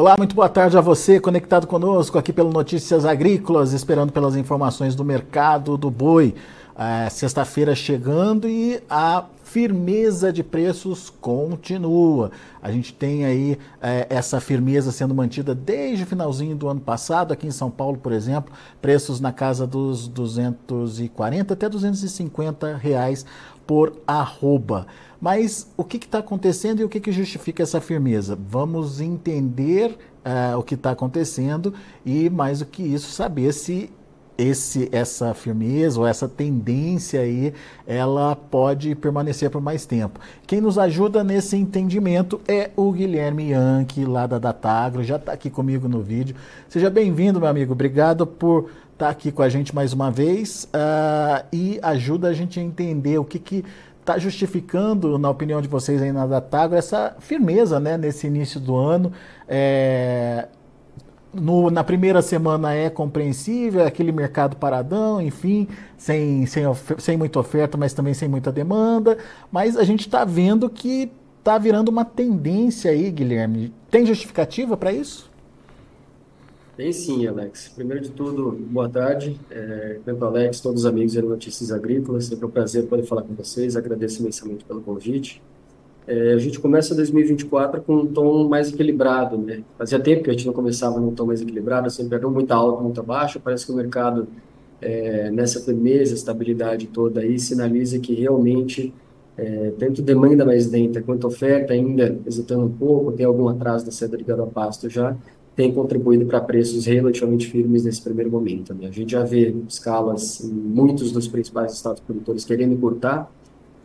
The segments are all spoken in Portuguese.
Olá, muito boa tarde a você, conectado conosco aqui pelo Notícias Agrícolas, esperando pelas informações do mercado do boi. É, Sexta-feira chegando e a firmeza de preços continua. A gente tem aí é, essa firmeza sendo mantida desde o finalzinho do ano passado, aqui em São Paulo, por exemplo, preços na casa dos 240 até 250 reais por arroba. Mas o que está acontecendo e o que, que justifica essa firmeza? Vamos entender uh, o que está acontecendo e, mais do que isso, saber se esse, essa firmeza ou essa tendência aí, ela pode permanecer por mais tempo. Quem nos ajuda nesse entendimento é o Guilherme Yankee, lá da Datagro, já está aqui comigo no vídeo. Seja bem-vindo, meu amigo. Obrigado por estar tá aqui com a gente mais uma vez uh, e ajuda a gente a entender o que, que está justificando, na opinião de vocês aí na Datago, essa firmeza né, nesse início do ano. É, no, na primeira semana é compreensível, é aquele mercado paradão, enfim, sem, sem, sem muita oferta, mas também sem muita demanda. Mas a gente está vendo que está virando uma tendência aí, Guilherme. Tem justificativa para isso? Tem sim, Alex. Primeiro de tudo, boa tarde. É, Alex, todos os amigos da Notícias Agrícolas, sempre um prazer poder falar com vocês. Agradeço imensamente pelo convite. É, a gente começa 2024 com um tom mais equilibrado, né? Fazia tempo que a gente não começava num tom mais equilibrado, sempre era muito alto, muito baixo. Parece que o mercado, é, nessa firmeza, estabilidade toda aí, sinaliza que realmente, é, tanto demanda mais lenta quanto oferta ainda hesitando um pouco, tem algum atraso da saída ligado a pasto já, tem contribuído para preços relativamente firmes nesse primeiro momento. Né? A gente já vê escalas em muitos dos principais estados produtores querendo cortar.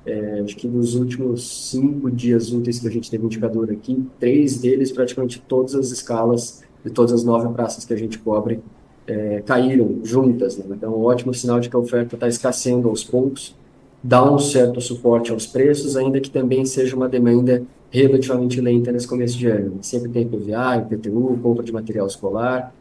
É, acho que nos últimos cinco dias úteis que a gente teve indicador aqui, três deles, praticamente todas as escalas de todas as nove praças que a gente cobre, é, caíram juntas. Né? Então, ótimo sinal de que a oferta está escasseando aos poucos, dá um certo suporte aos preços, ainda que também seja uma demanda relativamente lenta nesse começo de ano. Sempre tem PVA, IPTU, compra de material escolar,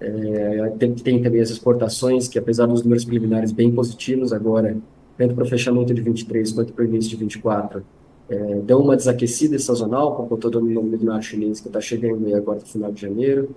é, tem, tem também as exportações, que apesar dos números preliminares bem positivos agora, tanto para o fechamento de 23 quanto para o início de 24, é, dão uma desaquecida sazonal, com todo o nome do mar chinês que está chegando aí agora no final de janeiro.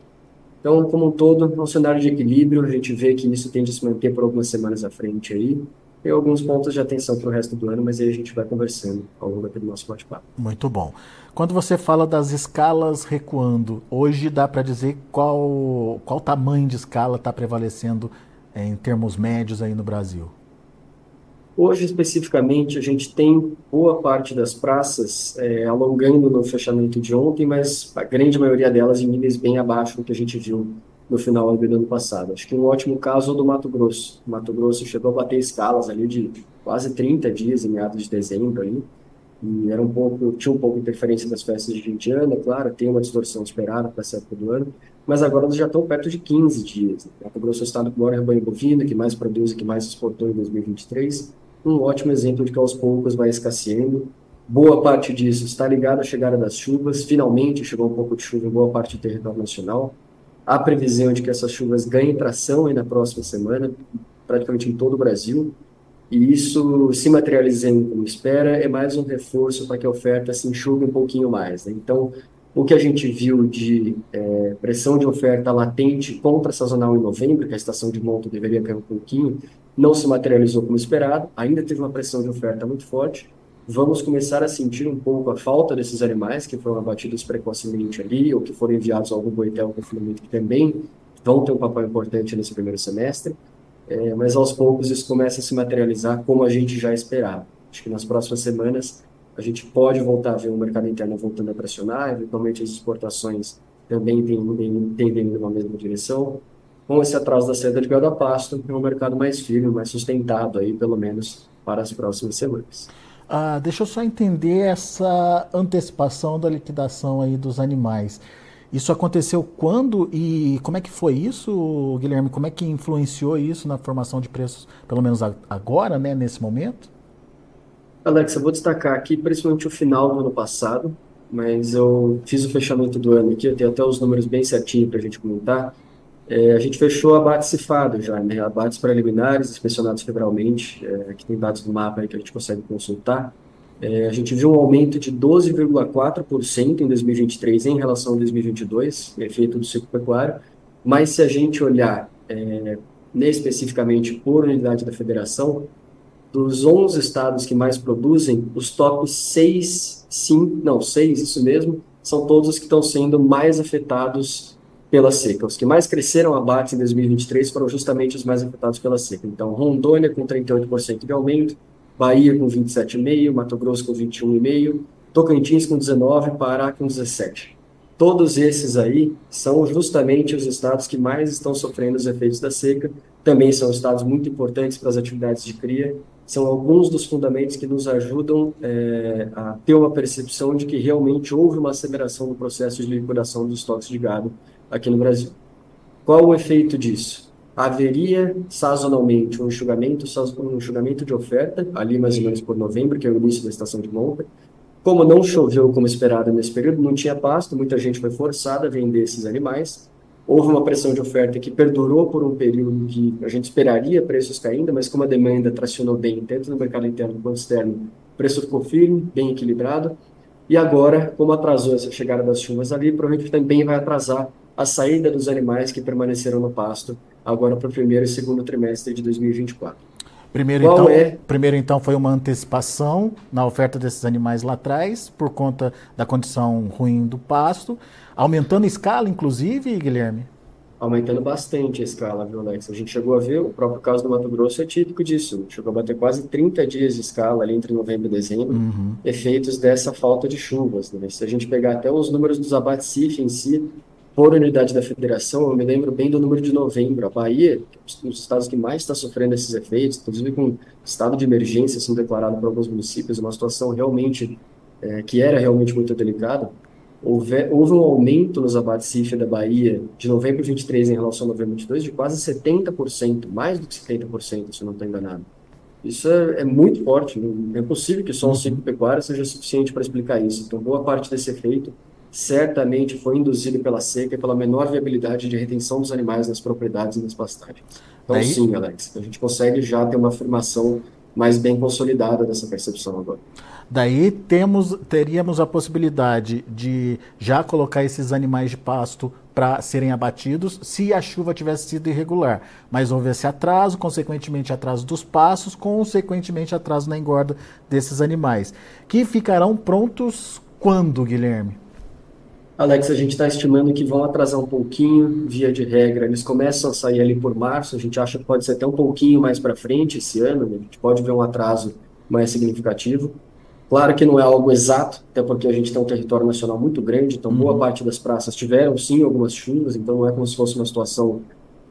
Então, como um todo, é um cenário de equilíbrio, a gente vê que isso tende a se manter por algumas semanas à frente aí, tem alguns pontos de atenção para o resto do ano, mas aí a gente vai conversando ao longo do nosso bate-papo. Muito bom. Quando você fala das escalas recuando, hoje dá para dizer qual, qual tamanho de escala está prevalecendo é, em termos médios aí no Brasil? Hoje, especificamente, a gente tem boa parte das praças é, alongando no fechamento de ontem, mas a grande maioria delas em níveis bem abaixo do que a gente viu no final do ano passado. Acho que um ótimo caso é do Mato Grosso. O Mato Grosso chegou a bater escalas ali de quase 30 dias em meados de dezembro ali. E era um pouco, tinha um pouco de interferência das festas de 20 anos, claro, tem uma distorção esperada para essa época do ano, mas agora já estão perto de 15 dias. Mato Grosso é o estado com maior rebanho bovino, que mais produz e que mais exportou em 2023. Um ótimo exemplo de que aos poucos vai escasseando. Boa parte disso está ligado à chegada das chuvas. Finalmente chegou um pouco de chuva em boa parte do território nacional. Há previsão de que essas chuvas ganhem tração aí na próxima semana, praticamente em todo o Brasil, e isso se materializando como espera é mais um reforço para que a oferta se enxugue um pouquinho mais. Né? Então, o que a gente viu de é, pressão de oferta latente contra sazonal em novembro, que a estação de monta deveria cair um pouquinho, não se materializou como esperado, ainda teve uma pressão de oferta muito forte, vamos começar a sentir um pouco a falta desses animais que foram abatidos precocemente ali, ou que foram enviados ao Boitel confinamento, que também vão ter um papel importante nesse primeiro semestre, é, mas aos poucos isso começa a se materializar como a gente já esperava. Acho que nas próximas semanas a gente pode voltar a ver o mercado interno voltando a pressionar, eventualmente as exportações também tendem, tendem numa mesma direção. Com esse atraso da saída de gado a pasto, é um mercado mais firme, mais sustentado aí, pelo menos para as próximas semanas. Ah, deixa eu só entender essa antecipação da liquidação aí dos animais. Isso aconteceu quando e como é que foi isso, Guilherme? Como é que influenciou isso na formação de preços, pelo menos agora, né, nesse momento? Alex, eu vou destacar aqui principalmente o final do ano passado, mas eu fiz o fechamento do ano aqui, eu tenho até os números bem certinhos para a gente comentar. É, a gente fechou abates cifado já, né? Abates preliminares, inspecionados federalmente, é, que tem dados do mapa aí que a gente consegue consultar. É, a gente viu um aumento de 12,4% em 2023 em relação a 2022, efeito do ciclo pecuário, mas se a gente olhar é, especificamente por unidade da federação, dos 11 estados que mais produzem, os top 6, 5, não, 6, isso mesmo, são todos os que estão sendo mais afetados pela seca. Os que mais cresceram abates em 2023 foram justamente os mais afetados pela seca. Então, Rondônia com 38% de aumento, Bahia com 27,5%, Mato Grosso com 21,5%, Tocantins com 19%, Pará com 17%. Todos esses aí são justamente os estados que mais estão sofrendo os efeitos da seca. Também são estados muito importantes para as atividades de cria. São alguns dos fundamentos que nos ajudam é, a ter uma percepção de que realmente houve uma aceleração no processo de liquidação dos estoques de gado aqui no Brasil. Qual o efeito disso? Haveria sazonalmente um enxugamento, um enxugamento de oferta, ali mais ou menos por novembro, que é o início da estação de monta, como não choveu como esperado nesse período, não tinha pasto, muita gente foi forçada a vender esses animais. Houve uma pressão de oferta que perdurou por um período que a gente esperaria preços caindo, mas como a demanda tracionou bem, tanto no mercado interno quanto externo, o preço ficou firme, bem equilibrado. E agora, como atrasou essa chegada das chuvas ali, provavelmente também vai atrasar a saída dos animais que permaneceram no pasto agora para o primeiro e segundo trimestre de 2024. Primeiro então, é? primeiro, então, foi uma antecipação na oferta desses animais lá atrás, por conta da condição ruim do pasto, aumentando a escala, inclusive, Guilherme? Aumentando bastante a escala, viu, Alex? A gente chegou a ver, o próprio caso do Mato Grosso é típico disso. Chegou a bater quase 30 dias de escala ali entre novembro e dezembro, uhum. efeitos dessa falta de chuvas. Né? Se a gente pegar até os números dos abates CIF em si, por unidade da federação, eu me lembro bem do número de novembro. A Bahia, um dos estados que mais está sofrendo esses efeitos, inclusive com estado de emergência sendo declarado para alguns municípios, uma situação realmente é, que era realmente muito delicada. Houve, houve um aumento nos abates CIF da Bahia de novembro de 23 em relação a novembro de 22 de quase 70%, mais do que 70%, se eu não estou enganado. Isso é, é, muito forte, não é possível que só um ciclo pecuário seja suficiente para explicar isso. Então, boa parte desse efeito certamente foi induzido pela seca e pela menor viabilidade de retenção dos animais nas propriedades e nas pastagens. Então, Daí... sim, Alex, a gente consegue já ter uma afirmação mais bem consolidada dessa percepção agora. Daí temos, teríamos a possibilidade de já colocar esses animais de pasto para serem abatidos se a chuva tivesse sido irregular. Mas houve esse atraso, consequentemente atraso dos pastos, consequentemente atraso na engorda desses animais, que ficarão prontos quando, Guilherme? Alex, a gente está estimando que vão atrasar um pouquinho, via de regra. Eles começam a sair ali por março, a gente acha que pode ser até um pouquinho mais para frente esse ano, né? a gente pode ver um atraso mais significativo. Claro que não é algo exato, até porque a gente tem um território nacional muito grande, então boa uhum. parte das praças tiveram sim algumas chuvas, então não é como se fosse uma situação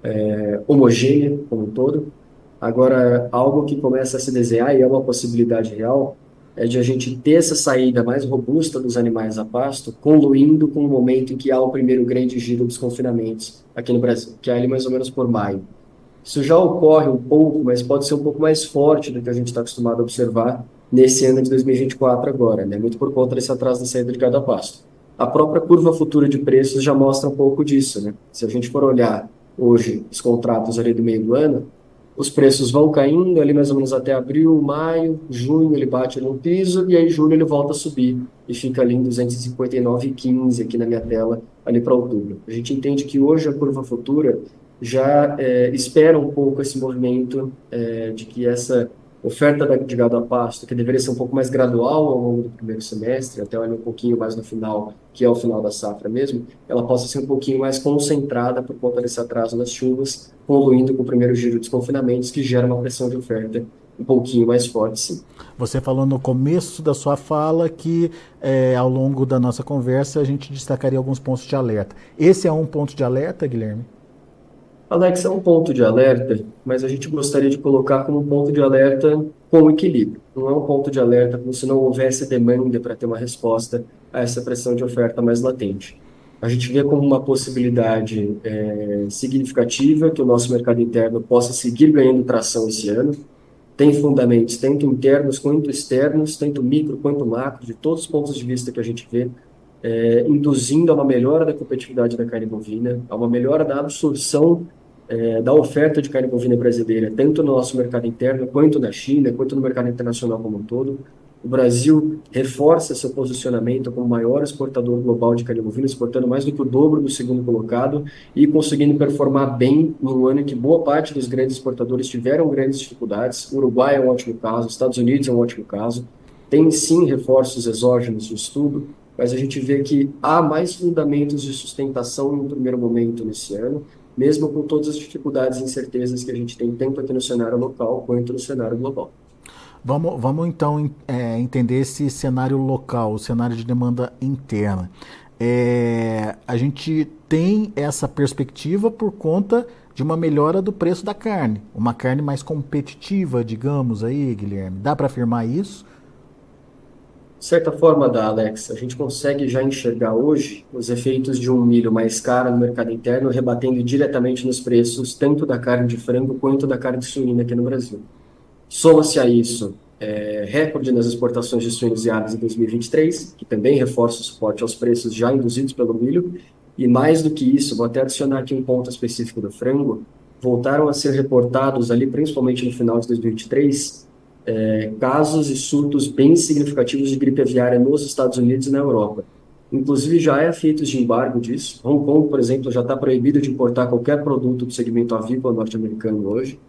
é, homogênea como um todo. Agora, algo que começa a se desenhar e é uma possibilidade real é de a gente ter essa saída mais robusta dos animais a pasto, concluindo com o momento em que há o primeiro grande giro dos confinamentos aqui no Brasil, que é ali mais ou menos por maio. Isso já ocorre um pouco, mas pode ser um pouco mais forte do que a gente está acostumado a observar nesse ano de 2024 agora, né? muito por conta desse atraso da saída de cada pasto. A própria curva futura de preços já mostra um pouco disso. Né? Se a gente for olhar hoje os contratos ali do meio do ano, os preços vão caindo ali mais ou menos até abril, maio, junho ele bate no piso e aí julho ele volta a subir e fica ali em 259,15 aqui na minha tela ali para outubro. A gente entende que hoje a curva futura já é, espera um pouco esse movimento é, de que essa oferta de gado a pasto, que deveria ser um pouco mais gradual ao longo do primeiro semestre, até um pouquinho mais no final, que é o final da safra mesmo, ela possa ser um pouquinho mais concentrada por conta desse atraso das chuvas, poluindo com o primeiro giro de desconfinamentos, que gera uma pressão de oferta um pouquinho mais forte, sim. Você falou no começo da sua fala que é, ao longo da nossa conversa a gente destacaria alguns pontos de alerta. Esse é um ponto de alerta, Guilherme? Alex, é um ponto de alerta, mas a gente gostaria de colocar como um ponto de alerta com equilíbrio. Não é um ponto de alerta como se não houvesse demanda para ter uma resposta a essa pressão de oferta mais latente. A gente vê como uma possibilidade é, significativa que o nosso mercado interno possa seguir ganhando tração esse ano. Tem fundamentos, tanto internos quanto externos, tanto micro quanto macro, de todos os pontos de vista que a gente vê, é, induzindo a uma melhora da competitividade da carne bovina, a uma melhora da absorção é, da oferta de carne bovina brasileira, tanto no nosso mercado interno, quanto na China, quanto no mercado internacional como um todo. O Brasil reforça seu posicionamento como maior exportador global de carne bovina, exportando mais do que o dobro do segundo colocado e conseguindo performar bem no ano em que boa parte dos grandes exportadores tiveram grandes dificuldades. O Uruguai é um ótimo caso, os Estados Unidos é um ótimo caso. Tem sim reforços exógenos no estudo, mas a gente vê que há mais fundamentos de sustentação no primeiro momento nesse ano, mesmo com todas as dificuldades e incertezas que a gente tem tanto aqui no cenário local quanto no cenário global. Vamos, vamos então é, entender esse cenário local, o cenário de demanda interna. É, a gente tem essa perspectiva por conta de uma melhora do preço da carne, uma carne mais competitiva, digamos aí, Guilherme. Dá para afirmar isso? De certa forma dá, Alex. A gente consegue já enxergar hoje os efeitos de um milho mais caro no mercado interno, rebatendo diretamente nos preços tanto da carne de frango quanto da carne de suína aqui no Brasil. Soma-se a isso é, recorde nas exportações de suínos e aves em 2023, que também reforça o suporte aos preços já induzidos pelo milho. E mais do que isso, vou até adicionar aqui um ponto específico do frango, voltaram a ser reportados ali, principalmente no final de 2023, é, casos e surtos bem significativos de gripe aviária nos Estados Unidos e na Europa. Inclusive, já é feito de embargo disso. Hong Kong, por exemplo, já está proibido de importar qualquer produto do segmento avícola norte-americano hoje.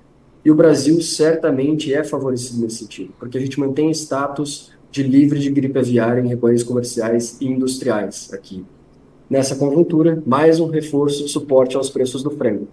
E o Brasil certamente é favorecido nesse sentido, porque a gente mantém status de livre de gripe aviária em rebanhos comerciais e industriais aqui. Nessa conjuntura, mais um reforço de suporte aos preços do frango.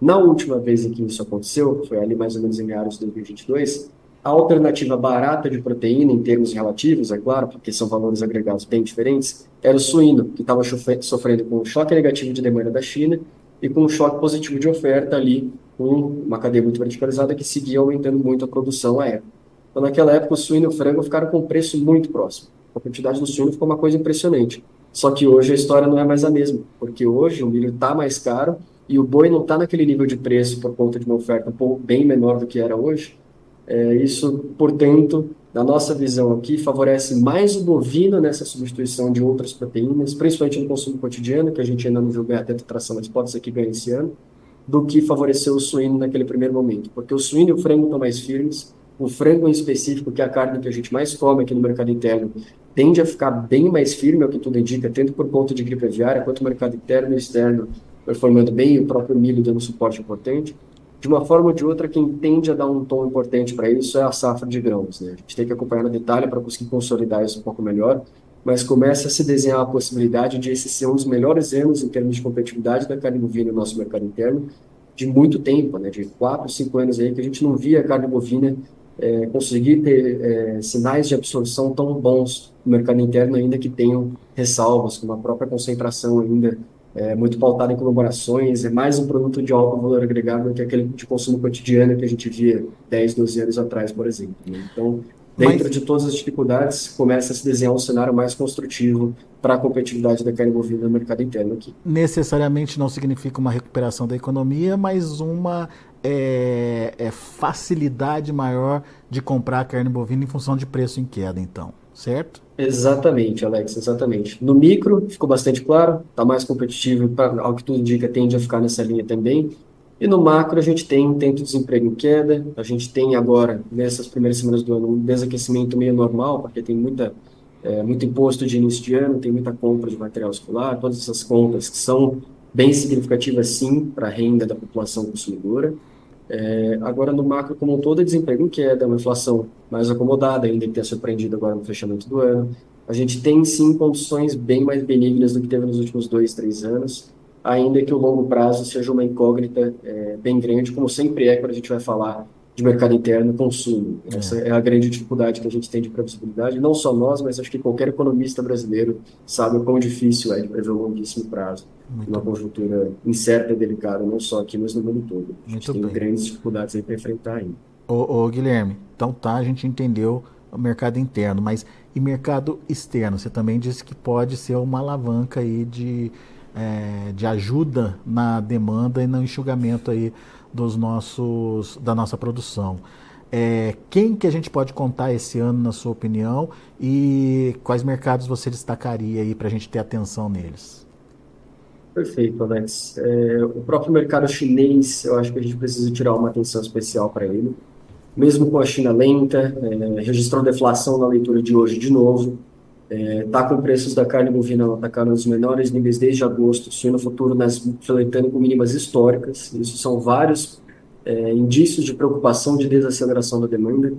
Na última vez em que isso aconteceu, foi ali mais ou menos em meados de 2022, a alternativa barata de proteína, em termos relativos, é claro, porque são valores agregados bem diferentes, era o suíno, que estava sofrendo com um choque negativo de demanda da China e com um choque positivo de oferta ali com uma cadeia muito verticalizada que seguia aumentando muito a produção à época. Então, naquela época, o suíno e o frango ficaram com um preço muito próximo. A quantidade do suíno ficou uma coisa impressionante. Só que hoje a história não é mais a mesma, porque hoje o milho está mais caro e o boi não está naquele nível de preço por conta de uma oferta bem menor do que era hoje. É, isso, portanto, na nossa visão aqui, favorece mais o bovino nessa substituição de outras proteínas, principalmente no consumo cotidiano, que a gente ainda não viu ganhar tanta tração, mas pode ser que ganhe esse ano do que favorecer o suíno naquele primeiro momento, porque o suíno e o frango estão mais firmes, o frango em específico, que é a carne que a gente mais come aqui no mercado interno, tende a ficar bem mais firme, é o que tudo indica, tanto por conta de gripe aviária, quanto o mercado interno e externo performando bem, e o próprio milho dando suporte importante. De uma forma ou de outra, quem tende a dar um tom importante para isso é a safra de grãos. Né? A gente tem que acompanhar no detalhe para conseguir consolidar isso um pouco melhor, mas começa a se desenhar a possibilidade de esse ser um dos melhores anos em termos de competitividade da carne bovina no nosso mercado interno de muito tempo, né, de quatro, cinco anos aí que a gente não via a carne bovina é, conseguir ter é, sinais de absorção tão bons no mercado interno, ainda que tenham ressalvas, como a própria concentração ainda é, muito pautada em comemorações, é mais um produto de alto valor agregado do que aquele de consumo cotidiano que a gente via 10, 12 anos atrás, por exemplo. Né? Então, dentro Mas... de todas as dificuldades, começa a se desenhar um cenário mais construtivo para a competitividade da carne bovina no mercado interno aqui. Necessariamente não significa uma recuperação da economia, mas uma é, é facilidade maior de comprar carne bovina em função de preço em queda, então, certo? Exatamente, Alex, exatamente. No micro ficou bastante claro, está mais competitivo, ao que tudo indica, tende a ficar nessa linha também. E no macro a gente tem tento desemprego em queda, a gente tem agora, nessas primeiras semanas do ano, um desaquecimento meio normal, porque tem muita, é, muito imposto de início de ano, tem muita compra de material escolar, todas essas contas que são bem significativas sim para a renda da população consumidora. É, agora no macro como um todo, desemprego em queda, uma inflação mais acomodada, ainda que tenha surpreendido agora no fechamento do ano. A gente tem sim condições bem mais benignas do que teve nos últimos dois, três anos ainda que o longo prazo seja uma incógnita é, bem grande, como sempre é quando a gente vai falar de mercado interno consumo. É. Essa é a grande dificuldade que a gente tem de previsibilidade, não só nós, mas acho que qualquer economista brasileiro sabe o quão difícil é de prever o longuíssimo prazo, Muito uma bem. conjuntura incerta e delicada, não só aqui, mas no mundo todo. A gente Muito tem bem. grandes dificuldades aí para enfrentar ainda. Ô, ô, Guilherme, então tá, a gente entendeu o mercado interno, mas e mercado externo? Você também disse que pode ser uma alavanca aí de é, de ajuda na demanda e no enxugamento aí dos nossos, da nossa produção. É, quem que a gente pode contar esse ano, na sua opinião, e quais mercados você destacaria aí para a gente ter atenção neles? Perfeito, Alex. É, o próprio mercado chinês, eu acho que a gente precisa tirar uma atenção especial para ele. mesmo com a China lenta, é, registrou deflação na leitura de hoje de novo, está é, com preços da carne bovina atacando nos menores níveis desde agosto, suíno futuro nas, flertando com mínimas históricas. Isso são vários é, indícios de preocupação de desaceleração da demanda.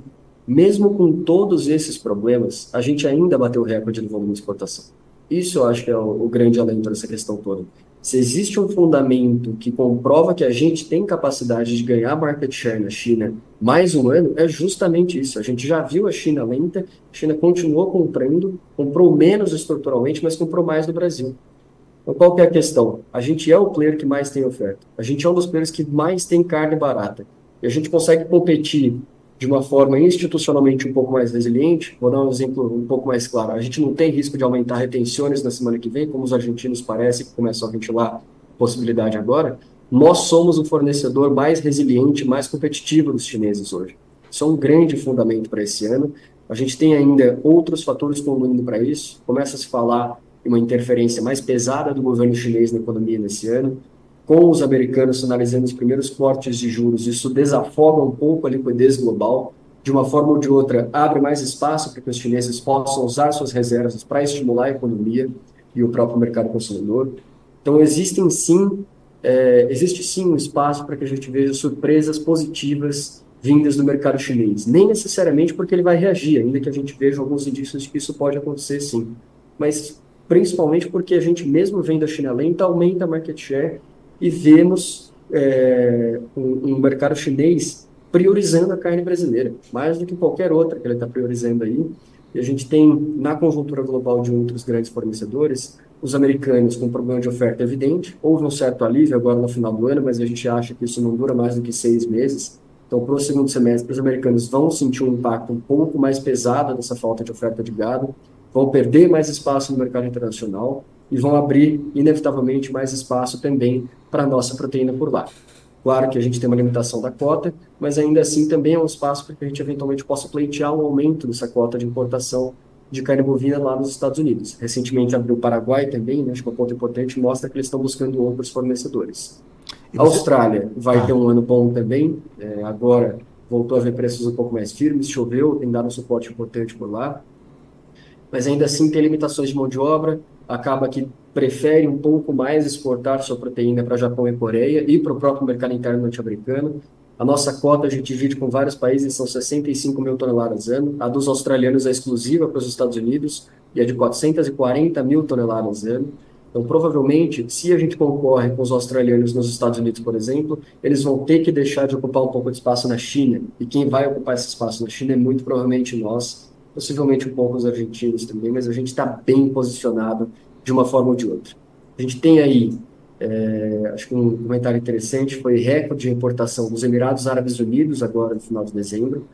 Mesmo com todos esses problemas, a gente ainda bateu recorde no volume de exportação. Isso eu acho que é o, o grande alento dessa questão toda. Se existe um fundamento que comprova que a gente tem capacidade de ganhar market share na China mais um ano, é justamente isso. A gente já viu a China lenta, a China continuou comprando, comprou menos estruturalmente, mas comprou mais no Brasil. Então, qual que é a questão? A gente é o player que mais tem oferta. A gente é um dos players que mais tem carne barata. E a gente consegue competir de uma forma institucionalmente um pouco mais resiliente. Vou dar um exemplo um pouco mais claro. A gente não tem risco de aumentar retenções na semana que vem, como os argentinos parecem que começam a ventilar possibilidade agora. Nós somos o fornecedor mais resiliente, mais competitivo dos chineses hoje. Isso é um grande fundamento para esse ano. A gente tem ainda outros fatores contribuindo para isso. Começa a se falar em uma interferência mais pesada do governo chinês na economia nesse ano com os americanos sinalizando os primeiros cortes de juros, isso desafoga um pouco a liquidez global, de uma forma ou de outra, abre mais espaço para que os chineses possam usar suas reservas para estimular a economia e o próprio mercado consumidor. Então, existem sim, é, existe sim um espaço para que a gente veja surpresas positivas vindas do mercado chinês. Nem necessariamente porque ele vai reagir, ainda que a gente veja alguns indícios de que isso pode acontecer sim. Mas principalmente porque a gente, mesmo vendo a China lenta, aumenta a market share e vemos é, um, um, mercado chinês priorizando a carne brasileira, mais do que qualquer outra que ele está priorizando aí. E a gente tem, na conjuntura global de outros grandes fornecedores, os americanos com problema de oferta evidente. Houve um certo alívio agora no final do ano, mas a gente acha que isso não dura mais do que seis meses. Então, para o segundo semestre, os americanos vão sentir um impacto um pouco mais pesado dessa falta de oferta de gado, vão perder mais espaço no mercado internacional e vão abrir, inevitavelmente, mais espaço também para a nossa proteína por lá. Claro que a gente tem uma limitação da cota, mas ainda assim também é um espaço para que a gente eventualmente possa pleitear um aumento dessa cota de importação de carne bovina lá nos Estados Unidos. Recentemente abriu o Paraguai também, né, acho que é um ponto importante, mostra que eles estão buscando outros fornecedores. A Austrália vai ah. ter um ano bom também, é, agora voltou a ver preços um pouco mais firmes, choveu, tem dado um suporte importante por lá, mas ainda assim tem limitações de mão de obra, acaba que prefere um pouco mais exportar sua proteína para Japão e Coreia e para o próprio mercado interno norte-americano. A nossa cota a gente divide com vários países, são 65 mil toneladas ano. A dos australianos é exclusiva para os Estados Unidos e é de 440 mil toneladas ano. Então, provavelmente, se a gente concorre com os australianos nos Estados Unidos, por exemplo, eles vão ter que deixar de ocupar um pouco de espaço na China. E quem vai ocupar esse espaço na China é muito provavelmente nós, possivelmente um pouco os argentinos também, mas a gente está bem posicionado de uma forma ou de outra. A gente tem aí, é, acho que um comentário interessante foi recorde de importação dos Emirados Árabes Unidos agora no final de dezembro,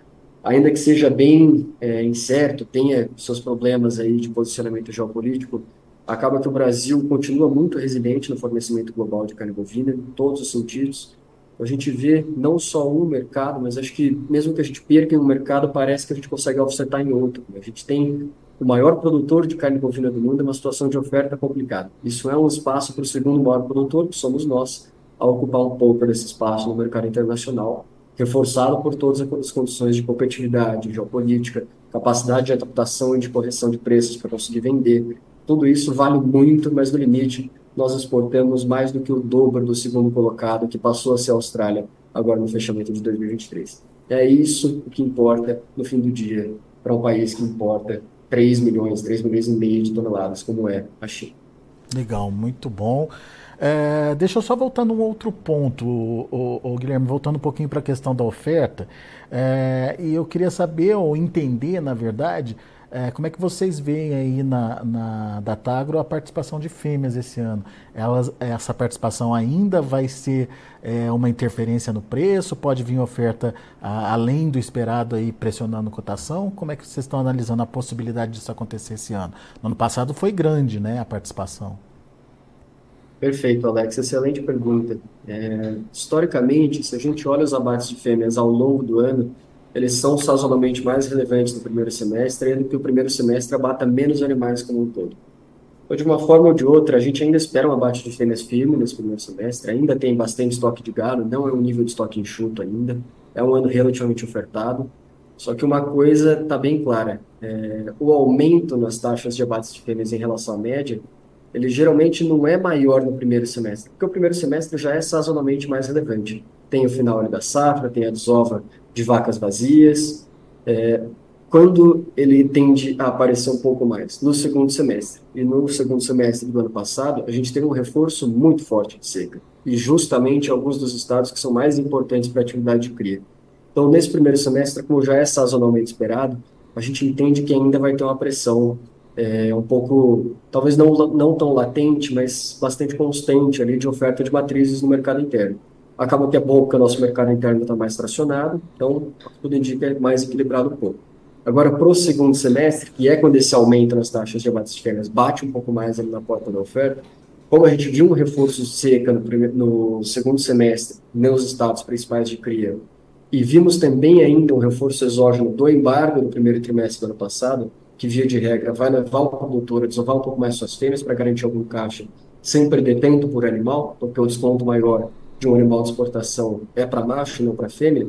ainda que seja bem é, incerto, tenha seus problemas aí de posicionamento geopolítico, acaba que o Brasil continua muito resiliente no fornecimento global de carne bovina, em todos os sentidos, a gente vê não só um mercado, mas acho que mesmo que a gente perca em um mercado, parece que a gente consegue offsetar em outro. A gente tem o maior produtor de carne bovina do mundo, é uma situação de oferta complicada. Isso é um espaço para o segundo maior produtor, que somos nós, a ocupar um pouco desse espaço no mercado internacional, reforçado por todas as condições de competitividade, geopolítica, capacidade de adaptação e de correção de preços para conseguir vender. Tudo isso vale muito, mas no limite nós exportamos mais do que o dobro do segundo colocado, que passou a ser a Austrália, agora no fechamento de 2023. É isso que importa no fim do dia para um país que importa 3 milhões, 3 milhões e meio de toneladas, como é a China. Legal, muito bom. É, deixa eu só voltar num outro ponto, o, o, o Guilherme, voltando um pouquinho para a questão da oferta. É, e eu queria saber, ou entender, na verdade, é, como é que vocês veem aí na, na Datagro a participação de fêmeas esse ano? Elas, essa participação ainda vai ser é, uma interferência no preço? Pode vir oferta a, além do esperado aí pressionando cotação? Como é que vocês estão analisando a possibilidade disso acontecer esse ano? No ano passado foi grande né, a participação. Perfeito, Alex. Excelente pergunta. É, historicamente, se a gente olha os abates de fêmeas ao longo do ano, eles são sazonalmente mais relevantes no primeiro semestre, ainda que o primeiro semestre abata menos animais como um todo. Ou de uma forma ou de outra, a gente ainda espera um abate de fêmeas firme nesse primeiro semestre, ainda tem bastante estoque de gado, não é um nível de estoque enxuto ainda. é um ano relativamente ofertado. Só que uma coisa está bem clara: é, o aumento nas taxas de abates de fêmeas em relação à média, ele geralmente não é maior no primeiro semestre, porque o primeiro semestre já é sazonalmente mais relevante. Tem o final da safra, tem a desova de vacas vazias. É, quando ele tende a aparecer um pouco mais? No segundo semestre. E no segundo semestre do ano passado, a gente teve um reforço muito forte de seca. E justamente alguns dos estados que são mais importantes para a atividade de cria. Então, nesse primeiro semestre, como já é sazonalmente esperado, a gente entende que ainda vai ter uma pressão é, um pouco, talvez não, não tão latente, mas bastante constante ali de oferta de matrizes no mercado interno. Acaba que é bom o nosso mercado interno está mais tracionado, então tudo indica é mais equilibrado um pouco. Agora, para o segundo semestre, que é quando esse aumento nas taxas de abates de fêmeas bate um pouco mais ali na porta da oferta, como a gente viu um reforço de seca no, primeiro, no segundo semestre nos estados principais de cria, e vimos também ainda um reforço exógeno do embargo no primeiro trimestre do ano passado, que via de regra vai levar o produtor a desovar um pouco mais suas fêmeas para garantir algum caixa sem perder tempo por animal, porque o desconto maior de um animal de exportação é para macho não para fêmea,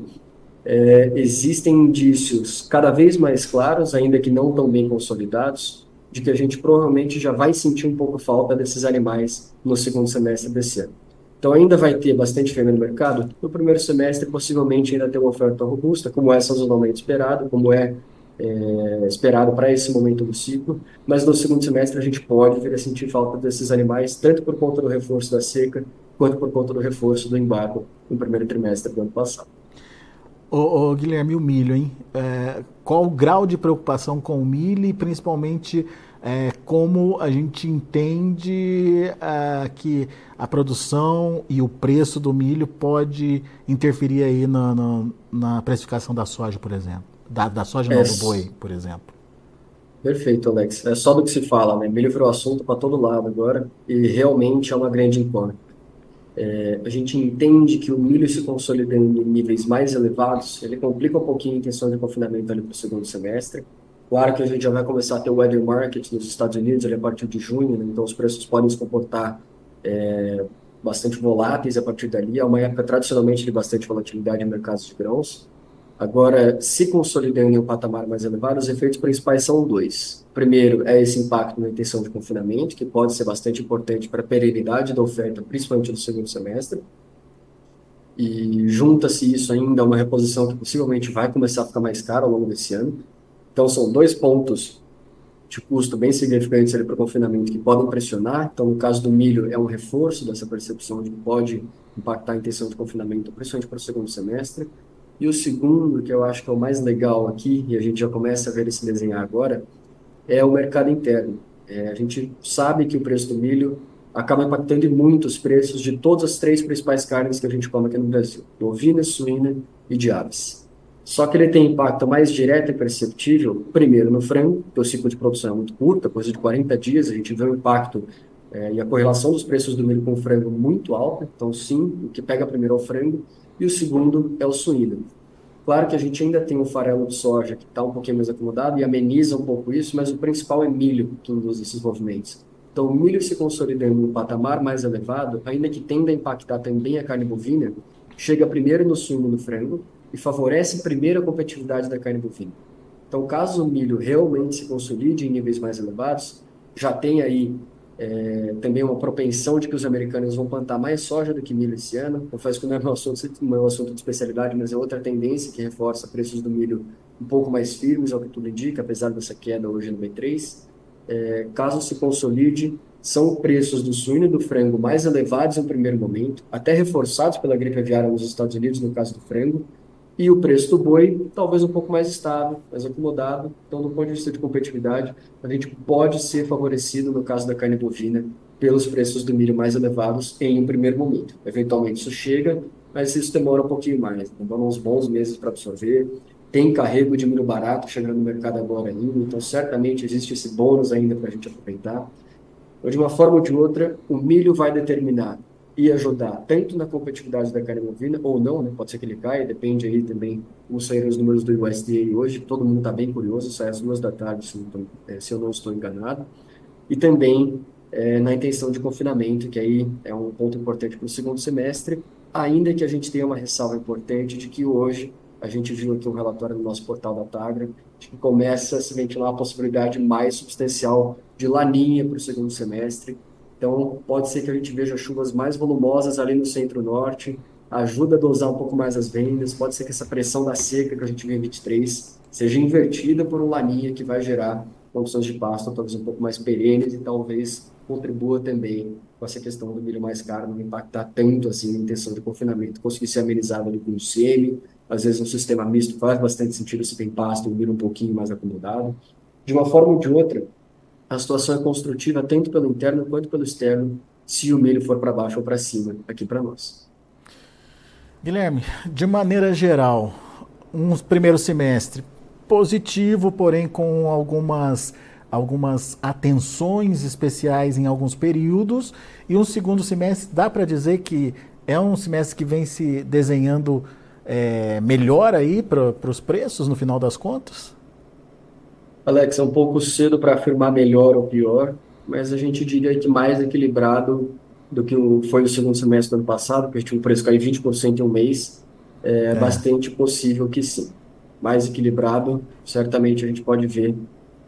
é, existem indícios cada vez mais claros, ainda que não tão bem consolidados, de que a gente provavelmente já vai sentir um pouco falta desses animais no segundo semestre desse ano. Então ainda vai ter bastante fêmea no mercado. No primeiro semestre, possivelmente ainda ter uma oferta robusta, como é sazonalmente esperado, como é, é esperado para esse momento do ciclo. Mas no segundo semestre a gente pode vir a sentir falta desses animais, tanto por conta do reforço da seca, quanto por conta do reforço do embargo no primeiro trimestre do ano passado. Ô, ô, Guilherme, o milho, hein? É, qual o grau de preocupação com o milho e principalmente é, como a gente entende é, que a produção e o preço do milho pode interferir aí na, na, na precificação da soja, por exemplo? Da, da soja não, do boi, por exemplo. Perfeito, Alex. É só do que se fala, né? Milho virou assunto para todo lado agora e realmente é uma grande incógnita. É, a gente entende que o milho se consolidando em níveis mais elevados, ele complica um pouquinho a intenção de confinamento ali para o segundo semestre. Claro que a gente já vai começar a ter o weather market nos Estados Unidos ali a partir de junho, né? então os preços podem se comportar é, bastante voláteis a partir dali. É uma época tradicionalmente de bastante volatilidade em mercados de grãos. Agora, se consolidando em um patamar mais elevado, os efeitos principais são dois. Primeiro, é esse impacto na intenção de confinamento, que pode ser bastante importante para a perenidade da oferta, principalmente no segundo semestre. E junta-se isso ainda a uma reposição que possivelmente vai começar a ficar mais cara ao longo desse ano. Então, são dois pontos de custo bem significantes para o confinamento que podem pressionar. Então, no caso do milho, é um reforço dessa percepção de que pode impactar a intenção de confinamento, principalmente para o segundo semestre. E o segundo, que eu acho que é o mais legal aqui, e a gente já começa a ver esse desenhar agora, é o mercado interno. É, a gente sabe que o preço do milho acaba impactando muito os preços de todas as três principais carnes que a gente come aqui no Brasil: bovina, suína e de aves. Só que ele tem impacto mais direto e perceptível, primeiro no frango, que o ciclo de produção é muito curto, coisa de 40 dias, a gente vê o impacto é, e a correlação dos preços do milho com o frango muito alta, então sim, o que pega primeiro é o frango, e o segundo é o suíno. Claro que a gente ainda tem o farelo de soja que está um pouquinho mais acomodado e ameniza um pouco isso, mas o principal é milho que induz esses movimentos. Então, o milho se consolidando um patamar mais elevado, ainda que tenda a impactar também a carne bovina, chega primeiro no sumo no frango e favorece primeiro a competitividade da carne bovina. Então, caso o milho realmente se consolide em níveis mais elevados, já tem aí é, também uma propensão de que os americanos vão plantar mais soja do que milho esse ano. Confesso que não é meu assunto, é um assunto de especialidade, mas é outra tendência que reforça preços do milho um pouco mais firmes, ao que tudo indica, apesar dessa queda hoje no B3. É, caso se consolide, são preços do suíno e do frango mais elevados em primeiro momento, até reforçados pela gripe aviária nos Estados Unidos, no caso do frango, e o preço do boi talvez um pouco mais estável, mais acomodado. Então, do ponto de vista de competitividade, a gente pode ser favorecido, no caso da carne bovina, pelos preços do milho mais elevados em um primeiro momento. Eventualmente isso chega, mas isso demora um pouquinho mais. Demora uns bons meses para absorver. Tem carrego de milho barato chegando no mercado agora ainda, então certamente existe esse bônus ainda para a gente aproveitar. Então, de uma forma ou de outra, o milho vai determinar e ajudar tanto na competitividade da carne bovina ou não, né? Pode ser que ele caia, depende aí também como saíram os números do USDA hoje. Todo mundo está bem curioso, sai às duas da tarde, se, tô, é, se eu não estou enganado. E também é, na intenção de confinamento, que aí é um ponto importante para o segundo semestre, ainda que a gente tenha uma ressalva importante de que hoje a gente viu aqui um relatório no nosso portal da Tagra, de que começa a se ventilar uma possibilidade mais substancial de laninha para o segundo semestre. Então, pode ser que a gente veja chuvas mais volumosas ali no centro-norte, ajuda a dosar um pouco mais as vendas, pode ser que essa pressão da seca que a gente vê em 23 seja invertida por um laninha que vai gerar condições de pasto talvez um pouco mais perenes e talvez contribua também com essa questão do milho mais caro não impactar tanto assim a intenção de confinamento, conseguir ser amenizado ali com o semi, às vezes um sistema misto faz bastante sentido se tem pasto, um milho um pouquinho mais acomodado. De uma forma ou de outra, a situação é construtiva tanto pelo interno quanto pelo externo, se o milho for para baixo ou para cima aqui para nós. Guilherme, de maneira geral, um primeiro semestre positivo, porém com algumas algumas atenções especiais em alguns períodos e um segundo semestre dá para dizer que é um semestre que vem se desenhando é, melhor aí para os preços no final das contas? Alex, é um pouco cedo para afirmar melhor ou pior, mas a gente diria que mais equilibrado do que foi o segundo semestre do ano passado, porque a gente tinha um preço cair 20% em um mês, é, é bastante possível que sim. Mais equilibrado, certamente a gente pode ver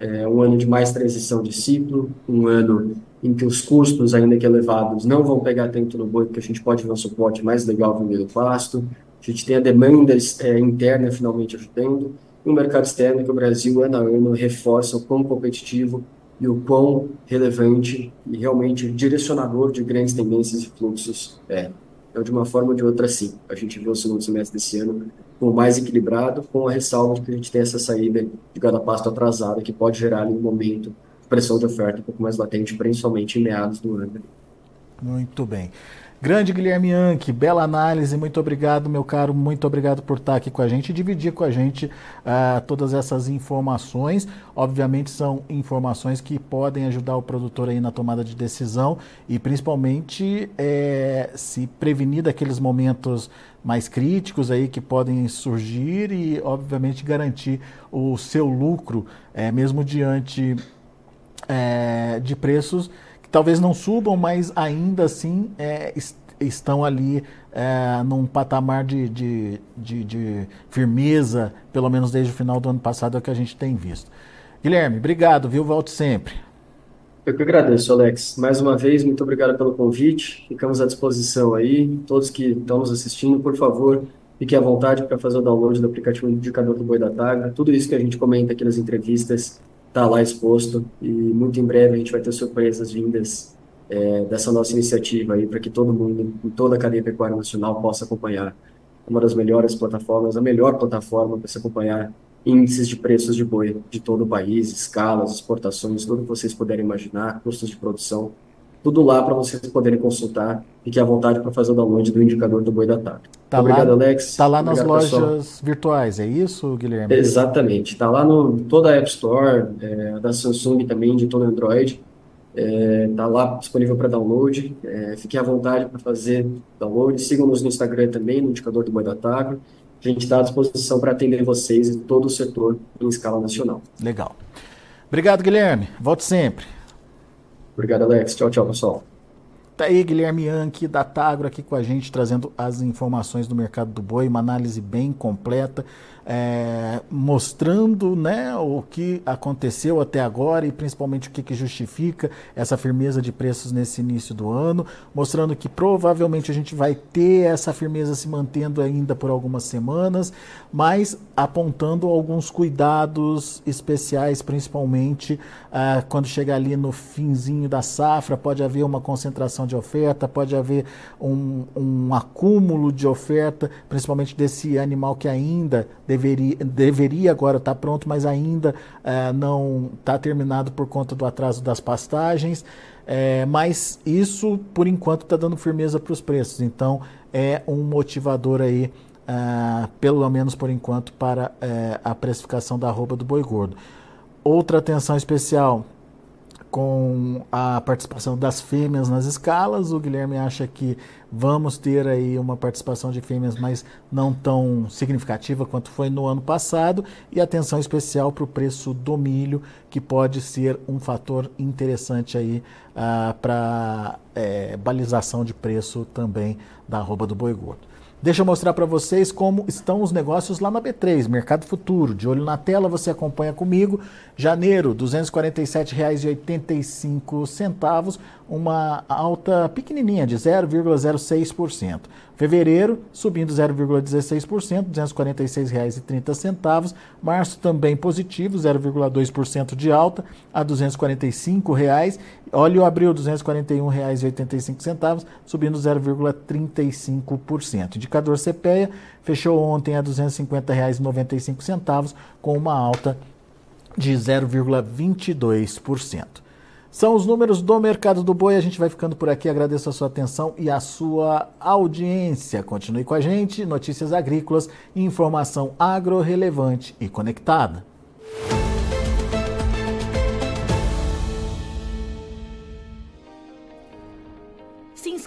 é, um ano de mais transição de ciclo, um ano em que os custos, ainda que elevados, não vão pegar tanto no boi, porque a gente pode ver um suporte mais legal meio do pasto, a gente tem a demanda é, interna finalmente ajudando, e o mercado externo que o Brasil, ano a ano, reforça o quão competitivo e o quão relevante e realmente direcionador de grandes tendências e fluxos é. Então, de uma forma ou de outra, sim. A gente vê o segundo semestre desse ano com mais equilibrado, com a ressalva de que a gente tem essa saída de cada pasto atrasada, que pode gerar ali um momento de pressão de oferta um pouco mais latente, principalmente em meados do ano. Muito bem. Grande Guilherme Anke, bela análise, muito obrigado, meu caro, muito obrigado por estar aqui com a gente e dividir com a gente uh, todas essas informações. Obviamente são informações que podem ajudar o produtor aí na tomada de decisão e principalmente é, se prevenir daqueles momentos mais críticos aí que podem surgir e obviamente garantir o seu lucro, é, mesmo diante é, de preços talvez não subam, mas ainda assim é, est estão ali é, num patamar de, de, de, de, firmeza, pelo menos desde o final do ano passado, é o que a gente tem visto. Guilherme, obrigado, viu? Volte sempre. Eu que agradeço, Alex. Mais uma vez, muito obrigado pelo convite. Ficamos à disposição aí. Todos que estão nos assistindo, por favor, fiquem à vontade para fazer o download do aplicativo Indicador do Boi da Tagra. Tudo isso que a gente comenta aqui nas entrevistas está lá exposto e muito em breve a gente vai ter surpresas vindas é, dessa nossa iniciativa aí para que todo mundo, em toda a cadeia pecuária nacional, possa acompanhar. Uma das melhores plataformas, a melhor plataforma para se acompanhar índices de preços de boi de todo o país, escalas, exportações, tudo que vocês puderem imaginar, custos de produção, tudo lá para vocês poderem consultar. Fiquem à vontade para fazer o download do indicador do boi da tarde. Tá Obrigado, lá, Alex. Está lá Obrigado, nas lojas pessoal. virtuais, é isso, Guilherme? Exatamente. Está lá no toda a App Store, é, da Samsung também, de todo Android. Está é, tá lá disponível para download. É, fiquem à vontade para fazer download. Sigam-nos no Instagram também, no indicador do Boi da Tagro. A gente está à disposição para atender vocês e todo o setor em escala nacional. Legal. Obrigado, Guilherme. Volte sempre. Obrigado, Alex. Tchau, tchau, pessoal. Tá aí Guilherme Yankee da Tagro aqui com a gente, trazendo as informações do mercado do boi, uma análise bem completa é, mostrando né, o que aconteceu até agora e principalmente o que, que, justifica essa firmeza de preços nesse início do ano, mostrando que provavelmente a gente vai ter essa firmeza se mantendo ainda por algumas semanas, mas apontando alguns cuidados especiais, principalmente ah, quando chegar ali no finzinho da safra, pode haver uma concentração de oferta, pode haver um, um acúmulo de oferta, principalmente desse animal que ainda deveria, deveria agora estar tá pronto, mas ainda é, não está terminado por conta do atraso das pastagens. É, mas isso, por enquanto, está dando firmeza para os preços. Então, é um motivador aí, é, pelo menos por enquanto, para é, a precificação da arroba do boi gordo. Outra atenção especial com a participação das fêmeas nas escalas. O Guilherme acha que vamos ter aí uma participação de fêmeas, mas não tão significativa quanto foi no ano passado. E atenção especial para o preço do milho, que pode ser um fator interessante aí ah, para é, balização de preço também da arroba do boi gordo. Deixa eu mostrar para vocês como estão os negócios lá na B3, Mercado Futuro. De olho na tela, você acompanha comigo. Janeiro, R$ 247,85, uma alta pequenininha de 0,06%. Fevereiro, subindo 0,16%, R$ 246,30. Março também positivo, 0,2% de alta, a 245 reais. Óleo abril, R$ 241,85, subindo 0,35%. Indicador CPEA fechou ontem a R$ 250,95, com uma alta de 0,22%. São os números do mercado do boi. A gente vai ficando por aqui. Agradeço a sua atenção e a sua audiência. Continue com a gente. Notícias agrícolas, informação agro relevante e conectada.